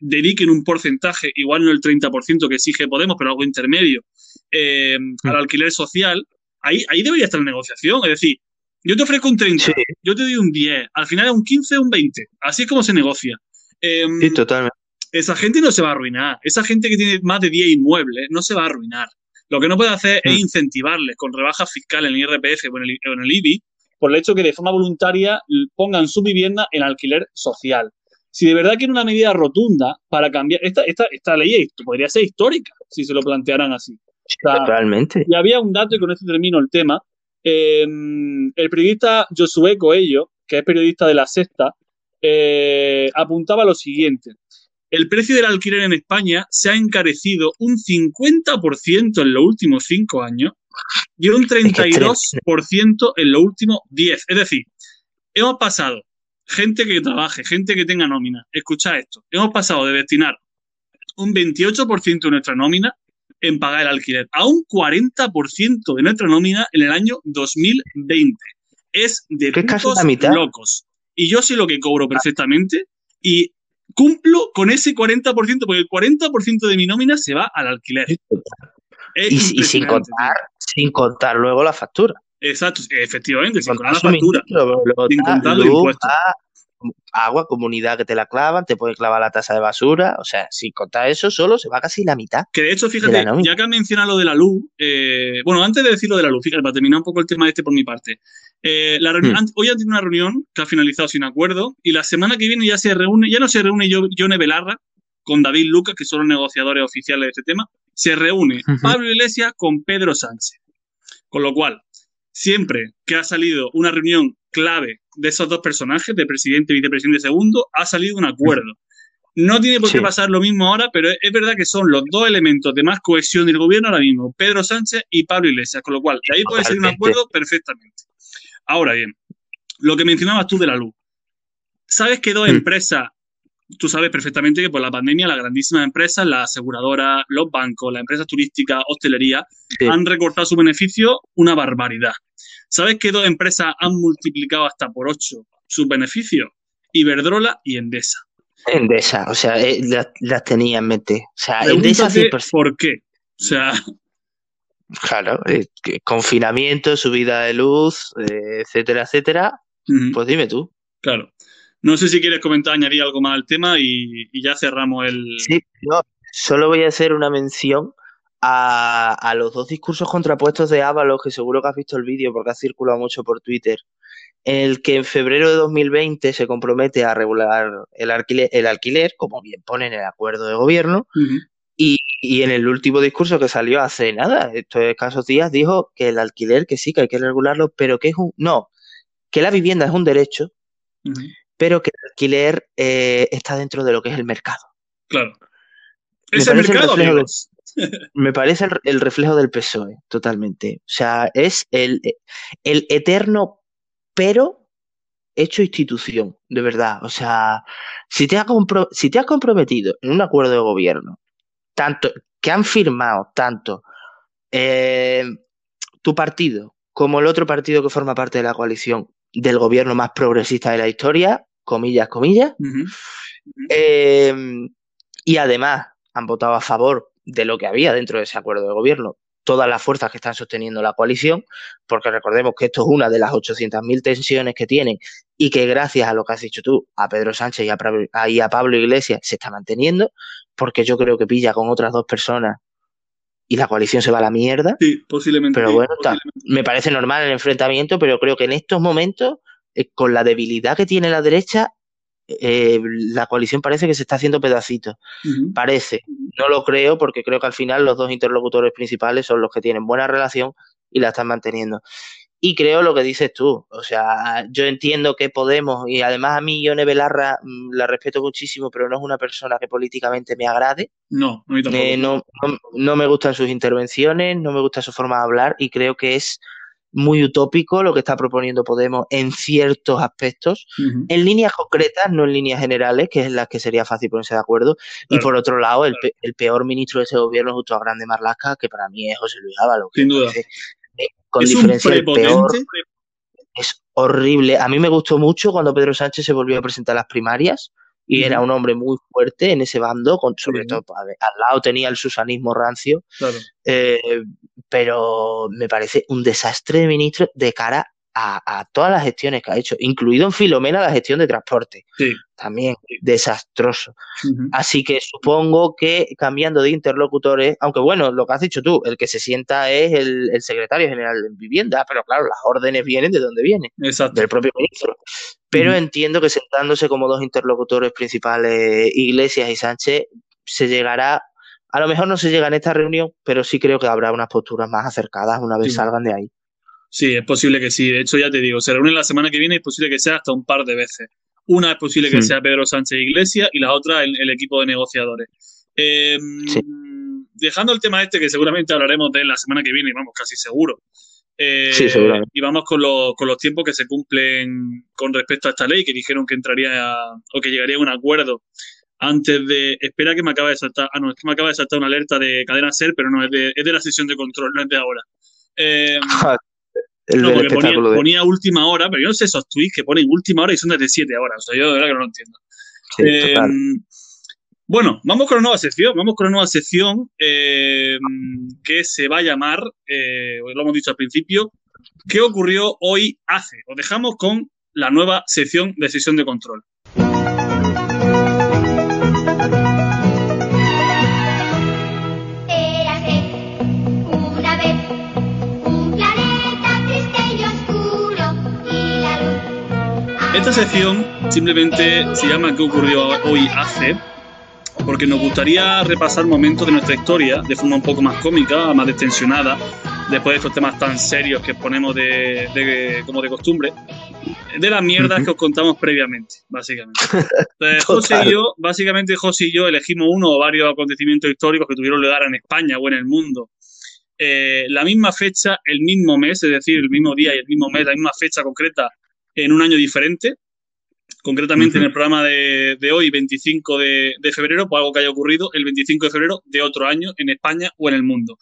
dediquen un porcentaje, igual no el 30% que exige Podemos, pero algo intermedio, eh, al alquiler social. Ahí, ahí debería estar la negociación. Es decir, yo te ofrezco un 30, Sí, yo te doy un 10, al final es un 15 o un 20. Así es como se negocia. Em, sí, totalmente. esa gente no se va a arruinar. Esa gente que tiene más de 10 inmuebles no se va a arruinar. Lo que no puede hacer es Mm. incentivarles con rebajas fiscales en el IRPF o en el, o en el IBI por el hecho que de forma voluntaria pongan su vivienda en alquiler social. Si de verdad quiere una medida rotunda para cambiar, esta, esta, esta ley podría ser histórica si se lo plantearan así. Sí, O sea, totalmente. y había un dato, y con esto termino el tema. eh, el periodista Josué Coello, que es periodista de La Sexta, eh, apuntaba lo siguiente. El precio del alquiler en España se ha encarecido un 50% en los últimos cinco años y un 32% en los últimos 10. Es decir, hemos pasado, gente que trabaje, gente que tenga nómina, escucha esto, hemos pasado de destinar un 28% de nuestra nómina en pagar el alquiler, a un 40% de nuestra nómina en el año 2020. Es de putos locos. Y yo sé lo que cobro perfectamente y cumplo con ese 40%, porque el 40% de mi nómina se va al alquiler. Es Y, y sin contar, sin contar luego la factura. Exacto, efectivamente, sin contar la factura. Sin contar los impuestos. agua, comunidad que te la clavan, te pueden clavar la tasa de basura. O sea, sin contar eso, solo se va casi la mitad. Que de hecho, fíjate, ya que has mencionado lo de la luz, eh, bueno, antes de decir lo de la luz, fíjate, para terminar un poco el tema este por mi parte. Eh, la reunión- Hmm. Hoy han tenido una reunión que ha finalizado sin acuerdo y la semana que viene ya se reúne, ya no se reúne Yo- Yone Belarra con David Lucas, que son los negociadores oficiales de este tema, se reúne. Pablo Iglesias con Pedro Sánchez. Con lo cual, siempre que ha salido una reunión clave de esos dos personajes, de presidente y vicepresidente segundo, ha salido un acuerdo. No tiene por qué Sí. pasar lo mismo ahora, pero es, verdad que son los dos elementos de más cohesión del gobierno ahora mismo, Pedro Sánchez y Pablo Iglesias, con lo cual de ahí puede salir un acuerdo perfectamente. Ahora bien, lo que mencionabas tú de la luz. ¿Sabes que dos Hmm. empresas, tú sabes perfectamente que por la pandemia las grandísimas empresas, las aseguradoras, los bancos, las empresas turísticas, hostelería, Sí. han recortado su beneficio una barbaridad. ¿Sabes que dos empresas han multiplicado hasta por ocho sus beneficios? Iberdrola y Endesa. Endesa, o sea, eh, las, las tenía en mente. O sea, Endesa Pregúntate 100%. por qué. O sea, Claro, eh, confinamiento, subida de luz, eh, etcétera, etcétera. Pues dime tú. claro. No sé si quieres comentar, añadir algo más al tema y, y ya cerramos el. Sí, no, solo voy a hacer una mención a, a los dos discursos contrapuestos de Ábalos, que seguro que has visto el vídeo porque ha circulado mucho por Twitter, en el que en febrero de 2020 se compromete a regular el alquiler, el alquiler, como bien pone en el acuerdo de gobierno, y, y en el último discurso que salió hace nada, estos escasos días, dijo que el alquiler, que sí, que hay que regularlo, pero que es un... No, que la vivienda es un derecho, pero que el alquiler eh, está dentro de lo que es el mercado. Claro. Es el mercado. (laughs) Me parece el, el reflejo del PSOE, totalmente. O sea, es el, el eterno pero hecho institución, de verdad. O sea, si te, has compro- si te has comprometido en un acuerdo de gobierno, tanto que han firmado tanto eh, tu partido como el otro partido que forma parte de la coalición del gobierno más progresista de la historia, comillas, comillas, eh, y además han votado a favor de lo que había dentro de ese acuerdo de gobierno todas las fuerzas que están sosteniendo la coalición, porque recordemos que esto es una de las 800.000 tensiones que tienen y que gracias a lo que has dicho tú, a Pedro Sánchez y a, Pablo- y a Pablo Iglesias se está manteniendo, porque yo creo que pilla con otras dos personas y la coalición se va a la mierda. Sí, posiblemente. Pero sí, bueno, está-. Me parece normal el enfrentamiento, pero creo que en estos momentos, eh, con la debilidad que tiene la derecha, eh, la coalición parece que se está haciendo pedacitos. Parece. No lo creo porque creo que al final los dos interlocutores principales son los que tienen buena relación y la están manteniendo. Y creo lo que dices tú. O sea, yo entiendo que Podemos, y además a mí Ione Belarra mm, la respeto muchísimo, pero no es una persona que políticamente me agrade. No, a mí tampoco. Eh, no, no, no me gustan sus intervenciones, no me gusta su forma de hablar y creo que es muy utópico lo que está proponiendo Podemos en ciertos aspectos, en líneas concretas, no en líneas generales, que es en las que sería fácil ponerse de acuerdo. Y por otro lado, el, pe- el peor ministro de ese gobierno junto a Grande Marlaska, que para mí es José Luis Ábalos. Sin duda. parece, eh, con es diferencia el peor, es horrible. A mí me gustó mucho cuando Pedro Sánchez se volvió a presentar a las primarias y era un hombre muy fuerte en ese bando, con, sobre todo al lado tenía el susanismo rancio, Claro. eh, pero me parece un desastre de ministro de cara a, a todas las gestiones que ha hecho, incluido en Filomena la gestión de transporte, Sí. también desastroso. Así que supongo que cambiando de interlocutores, aunque bueno, lo que has dicho tú, el que se sienta es el, el secretario general de vivienda, pero claro, las órdenes vienen de donde vienen, Exacto. del propio ministro. Pero entiendo que sentándose como dos interlocutores principales, Iglesias y Sánchez, se llegará, a lo mejor no se llega en esta reunión, pero sí creo que habrá unas posturas más acercadas una vez Sí. salgan de ahí. Sí, es posible que sí. De hecho, ya te digo, se reúnen la semana que viene y es posible que sea hasta un par de veces. Una es posible que Hmm. sea Pedro Sánchez Iglesias y la otra el, el equipo de negociadores. Eh, Sí. Dejando el tema este, que seguramente hablaremos de él la semana que viene, vamos, casi seguro. Eh, Sí, seguramente. Y vamos con, los- con los tiempos que se cumplen con respecto a esta ley, que dijeron que entraría a- o que llegaría a un acuerdo antes de. Espera que me acaba de saltar. Ah, no, es que me acaba de saltar una alerta de cadena ser, pero no, es de, es de la sesión de control, no es de ahora. (laughs) Eh, el no, porque ponía, espectáculo de... ponía última hora, pero yo no sé esos tweets que ponen última hora y son desde 7 horas. O sea, yo de verdad que no lo entiendo. Sí, Eh, total. bueno, vamos con la nueva sección. Vamos con la nueva sección eh, que se va a llamar, eh, lo hemos dicho al principio, ¿qué ocurrió hoy hace? Os dejamos con la nueva sección de sesión de control. Esta sección simplemente se llama ¿Qué ocurrió hoy hace? Porque nos gustaría repasar momentos de nuestra historia de forma un poco más cómica, más destensionada, después de estos temas tan serios que ponemos de, de- como de costumbre, de las mierdas que os contamos previamente, básicamente. Entonces, (laughs) José y yo, básicamente José y yo elegimos uno o varios acontecimientos históricos que tuvieron lugar en España o en el mundo. Eh, la misma fecha, el mismo mes, es decir, el mismo día y el mismo mes, la misma fecha concreta en un año diferente. concretamente en el programa de, de hoy, 25 de, de febrero, por algo que haya ocurrido el 25 de febrero de otro año en España o en el mundo.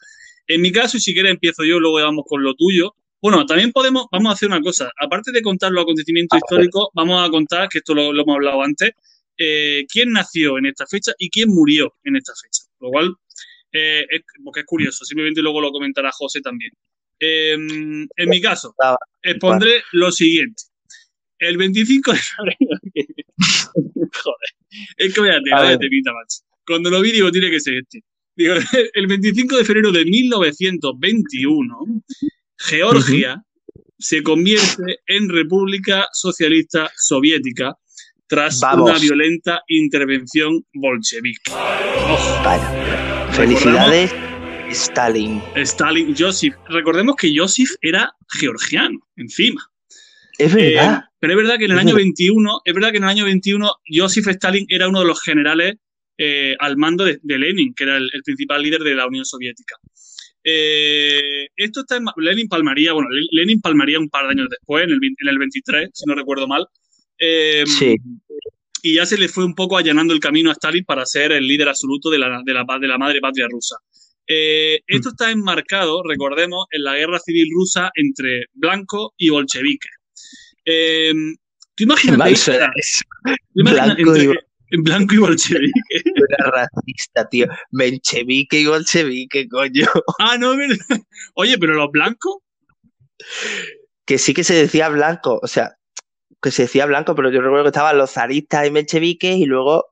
En mi caso, y si quieres empiezo yo, luego vamos con lo tuyo. Bueno, también podemos, vamos a hacer una cosa. Aparte de contar los acontecimientos A ver. históricos, vamos a contar, que esto lo, lo hemos hablado antes, eh, quién nació en esta fecha y quién murió en esta fecha. Lo cual, eh, es, porque es curioso, simplemente luego lo comentará José también. Eh, en mi caso, Ah, expondré lo siguiente. El 25 de febrero. (laughs) Joder, es que vaya temita, macho. Cuando lo vi, digo, tiene que ser este. Digo, (laughs) el 25 de febrero de 1921, Georgia se convierte en República Socialista Soviética tras Vamos. una violenta intervención bolchevique. Felicidades, Stalin. Stalin, Joseph. Recordemos que Joseph era georgiano, encima. Es Eh, verdad. pero es verdad que en el año verdad. 21, es verdad que en el año 21 Joseph Stalin era uno de los generales eh, al mando de, de Lenin, que era el, el principal líder de la Unión Soviética. Eh, esto está en, Lenin palmaría, bueno, Le- Lenin palmaría un par de años después, en el, en el 23, si no recuerdo mal. Sí. Y ya se le fue un poco allanando el camino a Stalin para ser el líder absoluto de la, de la, de la madre patria rusa. Eh, esto está enmarcado, recordemos, en la guerra civil rusa entre blanco y bolchevique. Eh, tú Qué imagínate, tú imagina- Blanco y entre- blanco y bolchevique. (laughs) Era racista, tío. Menchevique y bolchevique, coño. Ah, no. Oye, pero los blancos, Que sí que se decía blanco, o sea, que se decía blanco, pero yo recuerdo que estaban los zaristas y mencheviques y luego,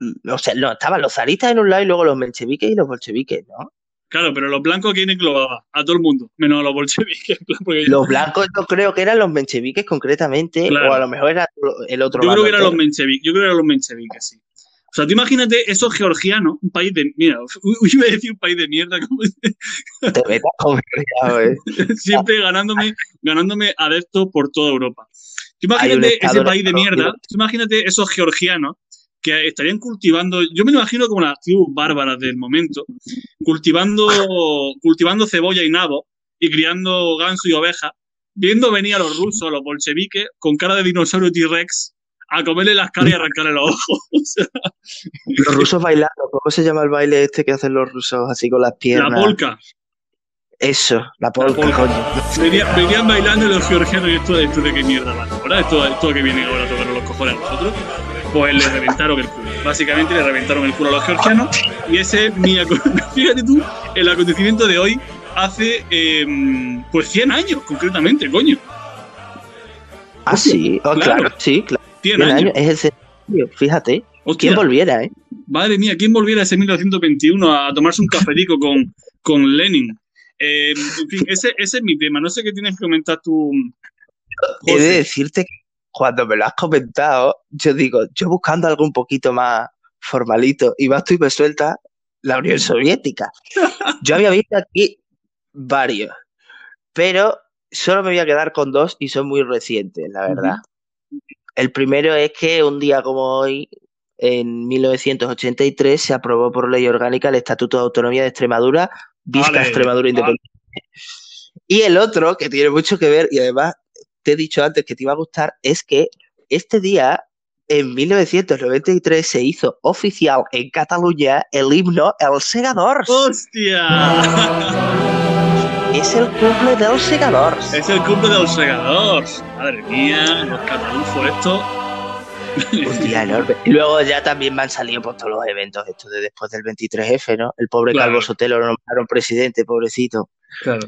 mm, o sea, no, estaban los zaristas en un lado y luego los mencheviques y los bolcheviques, ¿no? Claro, pero los blancos, ¿quién englobaba? A todo el mundo, menos a los bolcheviques. (laughs) yo- Los blancos yo creo que eran los mencheviques concretamente, Claro. o a lo mejor era el otro Yo creo que eran los mencheviques, yo creo que eran los mencheviques, sí. O sea, tú imagínate esos georgianos, un país de. Mira, (laughs) iba a decir un país de mierda, (laughs) como Te metas con eh. siempre ganándome, ganándome adeptos por toda Europa. Tú imagínate ese país de mierda, tú imagínate esos georgianos que estarían cultivando, yo me lo imagino como las tribus bárbaras del momento, cultivando, cultivando cebolla y nabo y criando ganso y oveja, viendo venir a los rusos, a los bolcheviques, con cara de dinosaurio T-Rex, a comerle las caras y arrancarle los ojos. (laughs) O sea, Los rusos bailando, ¿cómo se llama el baile este que hacen los rusos así con las la piernas? polca. Eso, la polka, polka. coño. Venía- venían bailando y los georgianos y esto, esto de qué mierda va ahora, esto, esto que viene ahora a tocar los cojones a nosotros, pues le reventaron el culo. Básicamente le reventaron el culo a los georgianos y ese es mi (laughs) fíjate tú, el acontecimiento de hoy hace eh, pues 100 años concretamente, coño. Ah, sí, oh, Claro. claro, sí, claro. 100 100 años. es centenario, fíjate. Hostia, ¿Quién volviera, eh? madre mía, ¿quién volviera ese 1921 a tomarse un cafetico con, con Lenin? Eh, en fin, ese, ese es mi tema. No sé qué tienes que comentar tú. He de decirte que cuando me lo has comentado, yo digo, yo buscando algo un poquito más formalito, y vas tú y me sueltas la Unión Soviética. (laughs) Yo había visto aquí varios, pero solo me voy a quedar con dos y son muy recientes, la verdad. El primero es que un día como hoy, en 1983, se aprobó por ley orgánica el Estatuto de Autonomía de Extremadura, vista Vale, Extremadura vale. independiente. Y el otro, que tiene mucho que ver, y además te he dicho antes que te iba a gustar, es que este día, en 1993, se hizo oficial en Cataluña el himno El Segadors. ¡Hostia! (laughs) Es el cumple del Segadors. Es el cumple de los segadores. Madre mía, los catalufos estos. Un día enorme. Y luego ya también me han salido pues, todos los eventos estos de después del 23F, ¿no? El pobre Claro. Calvo Sotelo lo nombraron presidente, pobrecito, Claro.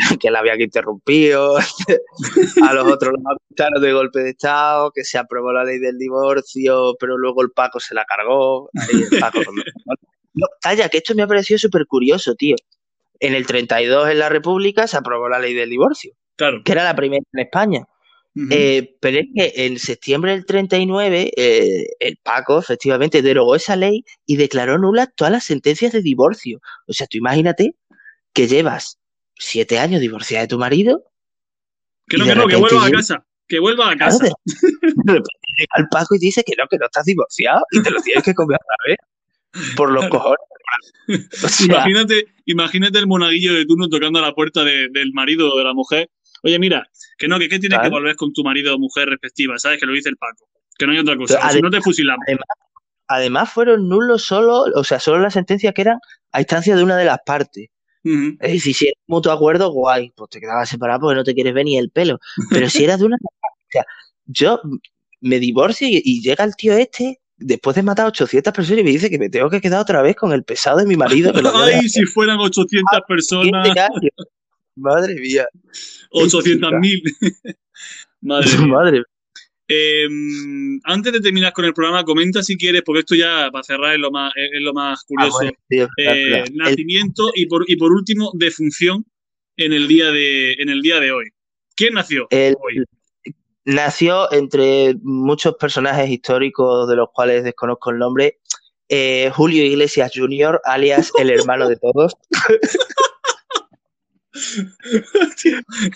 (laughs) que la habían interrumpido. (laughs) A los otros los acusaron de golpe de Estado, que se aprobó la ley del divorcio, pero luego el Paco se la cargó. El Paco con- No, calla, que esto me ha parecido súper curioso, tío. En el 32 en la República se aprobó la ley del divorcio, Claro. que era la primera en España. Eh, pero es que en septiembre del 39, eh, el Paco efectivamente derogó esa ley y declaró nulas todas las sentencias de divorcio. O sea, tú imagínate que llevas siete años divorciada de tu marido, que no, que no, que vuelva a casa. Que vuelva a claro, casa. de, de repente llega el Paco y dice que no, que no estás divorciado y te lo tienes que comer otra vez. Por los cojones. (laughs) O sea, Imagínate, imagínate el monaguillo de turno tocando a la puerta de- del marido o de la mujer. Oye, mira, que no, que, que tienes Claro. que volver con tu marido o mujer respectiva, ¿sabes? Que lo dice el Paco. Que no hay otra cosa. O si no te fusilamos. Además, fueron nulos solo, o sea, solo las sentencias que eran a instancia de una de las partes. Es decir, si un mutuo acuerdo, guay, pues te quedabas separado porque no te quieres ver ni el pelo. Pero si eras de una. O sea, yo me divorcio y, y llega el tío este, después de matar a 800 personas, y me dice que me tengo que quedar otra vez con el pesado de mi marido. Que (laughs) Ay, si fueran 800 hacer personas, 15 años. Madre mía. (laughs) (laughs) 800.000. Madre mía. Madre Eh, antes de terminar con el programa, comenta si quieres, porque esto ya para cerrar es lo más, es lo más Ah, curioso. bueno, tío, espera, Eh. El- nacimiento y por, y por último, defunción en el día de, en el día de hoy. ¿Quién nació el- hoy? nació entre muchos personajes históricos de los cuales desconozco el nombre. eh, Julio Iglesias Jr., alias el hermano de todos. (laughs)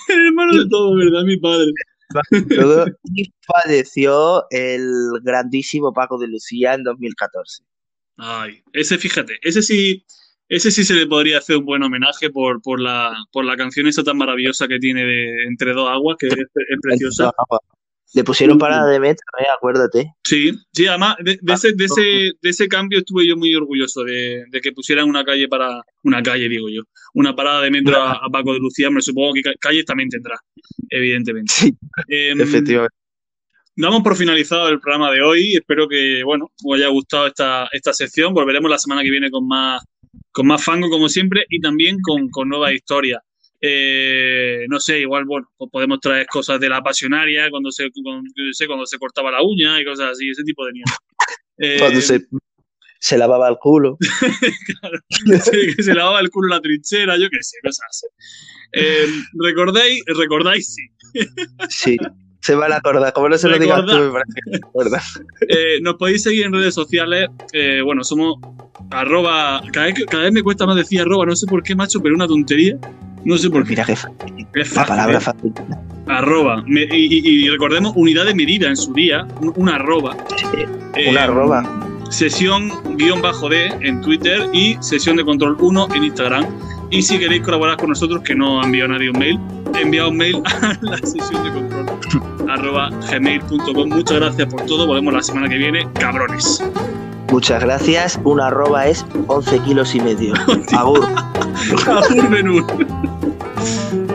el hermano de todo, ¿verdad? Mi padre. Luego, (laughs) y falleció el grandísimo Paco de Lucía en 2014. Ay, ese fíjate, ese sí, ese sí se le podría hacer un buen homenaje por, por la, por la canción esa tan maravillosa que tiene de Entre dos aguas, que es, es preciosa. Le pusieron parada de metro, ¿eh? acuérdate. Sí, sí, además de, de ese, de, ese, de ese cambio estuve yo muy orgulloso de, de que pusieran una calle para. Una calle, digo yo. Una parada de metro a, a Paco de Lucía. Me supongo que ca- calles también tendrá, evidentemente. Sí, Em, efectivamente. Damos por finalizado el programa de hoy. Espero que, bueno, os haya gustado esta, esta sección. Volveremos la semana que viene con más, con más fango, como siempre, y también con, con nuevas historias. Eh, no sé, igual, bueno, pues podemos traer cosas de la pasionaria, cuando se, cuando, yo sé, cuando se cortaba la uña y cosas así, ese tipo de mierda. (laughs) Eh, Cuando se, se lavaba el culo. (laughs) sí, que se lavaba el culo en la trinchera, yo qué sé, cosas así. Eh, ¿Recordáis? ¿Recordáis? Sí. (laughs) Sí. Se van a acordar. Como no se lo digas tú, me parece se. Eh, nos podéis seguir en redes sociales. bueno, somos arroba. Cada vez, cada vez me cuesta más decir arroba, no sé por qué, macho, pero una tontería. No sé por qué. Mira qué fácil. Es La palabra fácil. Arroba. Me- y, recordemos, unidad de medida en su día, un- una arroba. Eh, Una arroba. Sesión guion bajo D en Twitter y sesión de control 1 en Instagram. Y si queréis colaborar con nosotros, que no ha enviado nadie un mail, enviad un mail (laughs) a la sesión de control arroba gmail.com. Muchas gracias por todo. Volvemos la semana que viene. Cabrones. Muchas gracias. Una arroba es 11 kilos y medio. (laughs) Agur. Agur, menú. Thank you.